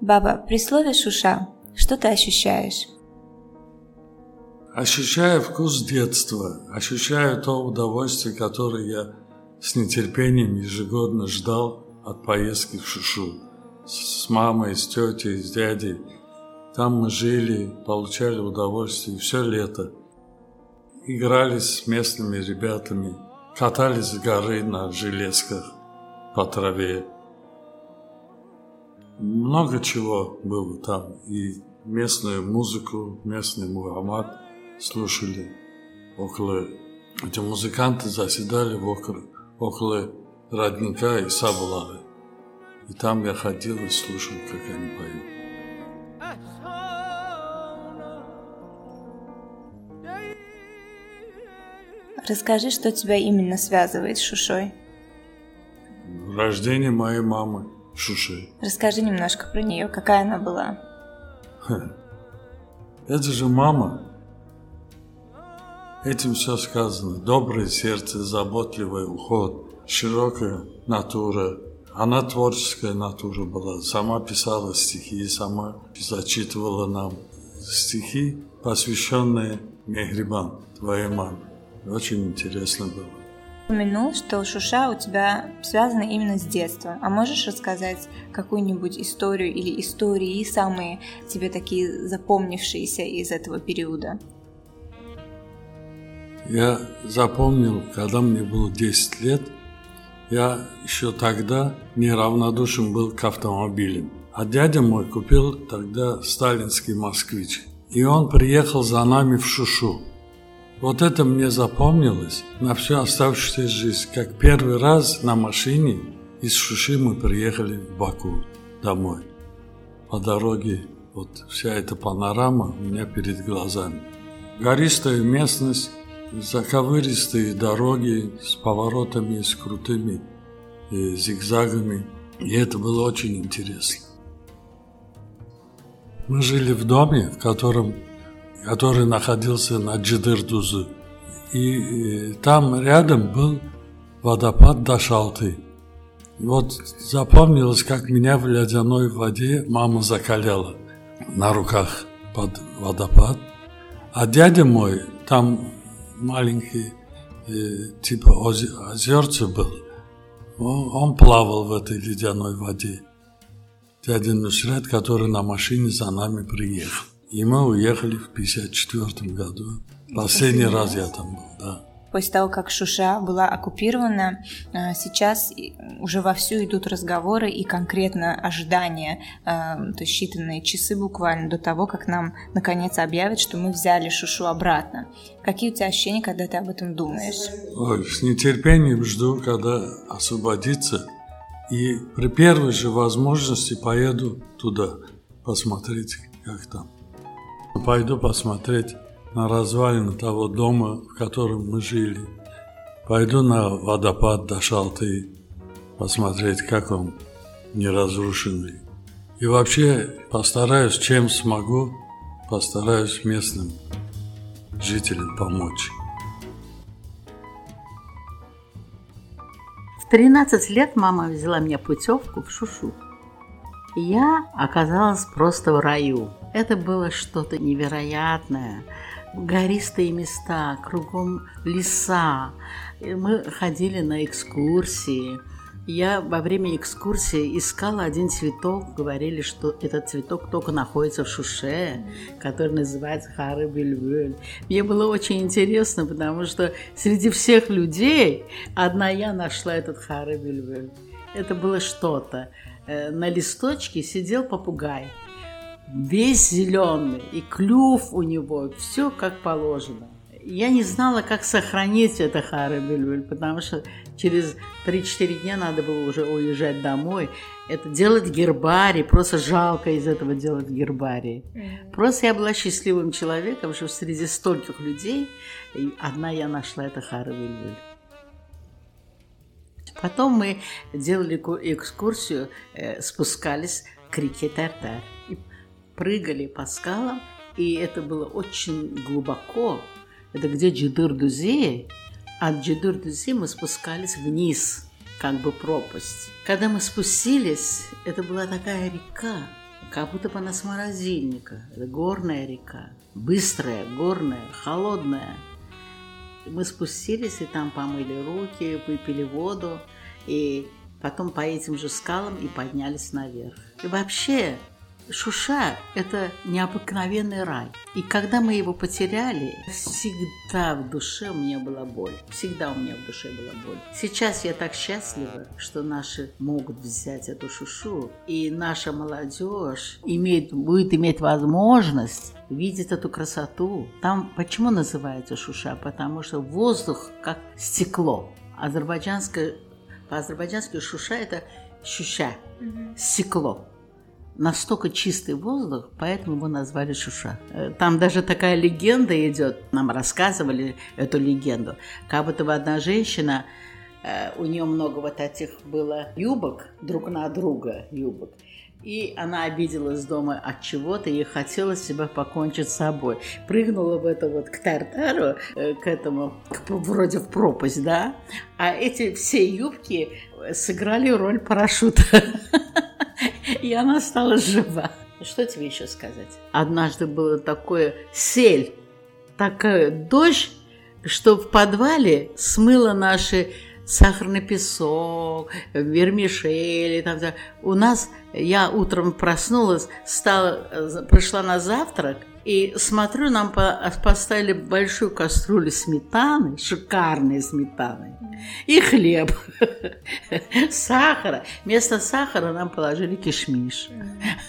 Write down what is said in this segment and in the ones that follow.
Баба, при слове «шуша» что ты ощущаешь? Ощущаю вкус детства, ощущаю то удовольствие, которое я с нетерпением ежегодно ждал от поездки в Шушу. С мамой, с тетей, с дядей. Там мы жили, получали удовольствие все лето. Играли с местными ребятами, катались с горы на железках по траве. Много чего было там. И местную музыку, местный мухаммад слушали. Около... Эти музыканты заседали около, около родника и Сабулары. И там я ходил и слушал, как они поют. Расскажи, что тебя именно связывает с Шушой. Рождение моей мамы Шуши. Расскажи немножко про нее, какая она была. Это же мама. Этим все сказано. Доброе сердце, заботливый уход, широкая натура. Она творческая натура была. Сама писала стихи, сама зачитывала нам стихи, посвященные Мехрибан, твоей маме. Очень интересно было упомянул, что Шуша у тебя связана именно с детства. А можешь рассказать какую-нибудь историю или истории, самые тебе такие запомнившиеся из этого периода? Я запомнил, когда мне было 10 лет, я еще тогда неравнодушен был к автомобилям. А дядя мой купил тогда сталинский москвич. И он приехал за нами в Шушу. Вот это мне запомнилось на всю оставшуюся жизнь, как первый раз на машине из Шуши мы приехали в Баку домой. По дороге вот вся эта панорама у меня перед глазами. Гористая местность, заковыристые дороги с поворотами, с крутыми э, зигзагами. И это было очень интересно. Мы жили в доме, в котором который находился на Джидырдузу. И там рядом был водопад Дашалты. Вот запомнилось, как меня в ледяной воде мама закаляла на руках под водопад. А дядя мой, там маленький э, типа озерце был, он, он плавал в этой ледяной воде. Дядя Нусрет, который на машине за нами приехал. И мы уехали в 54 году. Последний раз я там был, да. После того, как Шуша была оккупирована, э, сейчас уже вовсю идут разговоры и конкретно ожидания, э, то есть считанные часы буквально до того, как нам наконец объявят, что мы взяли Шушу обратно. Какие у тебя ощущения, когда ты об этом думаешь? Ой, с нетерпением жду, когда освободится. И при первой же возможности поеду туда посмотреть, как там. Пойду посмотреть на развалины того дома, в котором мы жили. Пойду на водопад до Шалты, посмотреть, как он не разрушенный. И вообще постараюсь, чем смогу, постараюсь местным жителям помочь. В 13 лет мама взяла меня путевку в Шушу. Я оказалась просто в раю. Это было что-то невероятное. Гористые места, кругом леса. Мы ходили на экскурсии. Я во время экскурсии искала один цветок. Говорили, что этот цветок только находится в Шуше, который называется Хары Бельвель. Мне было очень интересно, потому что среди всех людей одна я нашла этот Хары Бельвель. Это было что-то. Э, на листочке сидел попугай. Весь зеленый, и клюв у него, все как положено. Я не знала, как сохранить это Хары Бельбель, потому что через 3-4 дня надо было уже уезжать домой. Это делать гербарий, просто жалко из этого делать гербарий. Просто я была счастливым человеком, что среди стольких людей одна я нашла это Хары Бельбель. Потом мы делали экскурсию, э, спускались к реке Тартар и прыгали по скалам, и это было очень глубоко. Это где Джидыр-Дузи, от Джидыр-Дузи мы спускались вниз как бы пропасть. Когда мы спустились, это была такая река, как будто бы она с морозильника. Это горная река, быстрая, горная, холодная. Мы спустились и там помыли руки, выпили воду, и потом по этим же скалам и поднялись наверх. И вообще Шуша – это необыкновенный рай. И когда мы его потеряли, всегда в душе у меня была боль. Всегда у меня в душе была боль. Сейчас я так счастлива, что наши могут взять эту Шушу, и наша молодежь имеет, будет иметь возможность видеть эту красоту. Там почему называется Шуша? Потому что воздух как стекло. Азербайджанское, по-азербайджански Шуша – это щуща, стекло настолько чистый воздух, поэтому его назвали Шуша. Э, там даже такая легенда идет, нам рассказывали эту легенду, как будто бы одна женщина, э, у нее много вот этих было юбок друг на друга, юбок, и она обиделась дома от чего-то и хотела себя покончить с собой. Прыгнула в это вот к Тартару, э, к этому, к, вроде в пропасть, да? А эти все юбки сыграли роль парашюта. И она стала жива. Что тебе еще сказать? Однажды было такое сель, такая дождь, что в подвале смыло наши сахарный песок, вермишели. Там, у нас, я утром проснулась, стала, пришла на завтрак, и смотрю, нам поставили большую кастрюлю сметаны, шикарной сметаны, и хлеб, сахара. Вместо сахара нам положили кишмиш,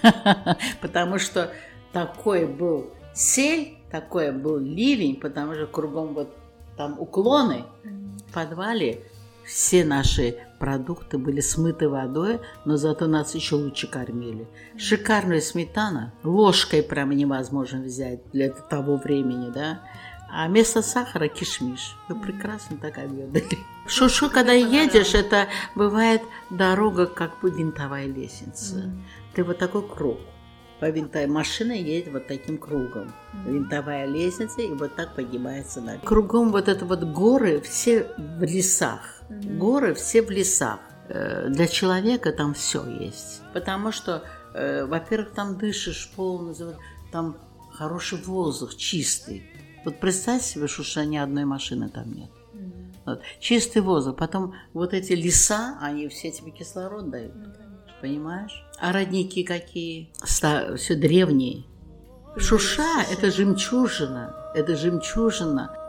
потому что такой был сель, такой был ливень, потому что кругом вот там уклоны в подвале все наши продукты были смыты водой, но зато нас еще лучше кормили. Шикарная сметана, ложкой прямо невозможно взять для того времени, да. А вместо сахара кишмиш. Вы прекрасно так обедали. Шушу, когда едешь, это бывает дорога, как бы винтовая лестница. Ты вот такой круг по винтовой машина едет вот таким кругом. Винтовая лестница, и вот так поднимается на Кругом вот это вот горы, все в лесах. Горы все в лесах. Э, для человека там все есть. Потому что, э, во-первых, там дышишь полностью, там хороший воздух, чистый. Вот представь себе, что ни одной машины там нет. Вот. Чистый воздух. Потом вот эти леса, они все тебе кислород дают понимаешь? А родники какие? Все древние. Шуша – это жемчужина, это жемчужина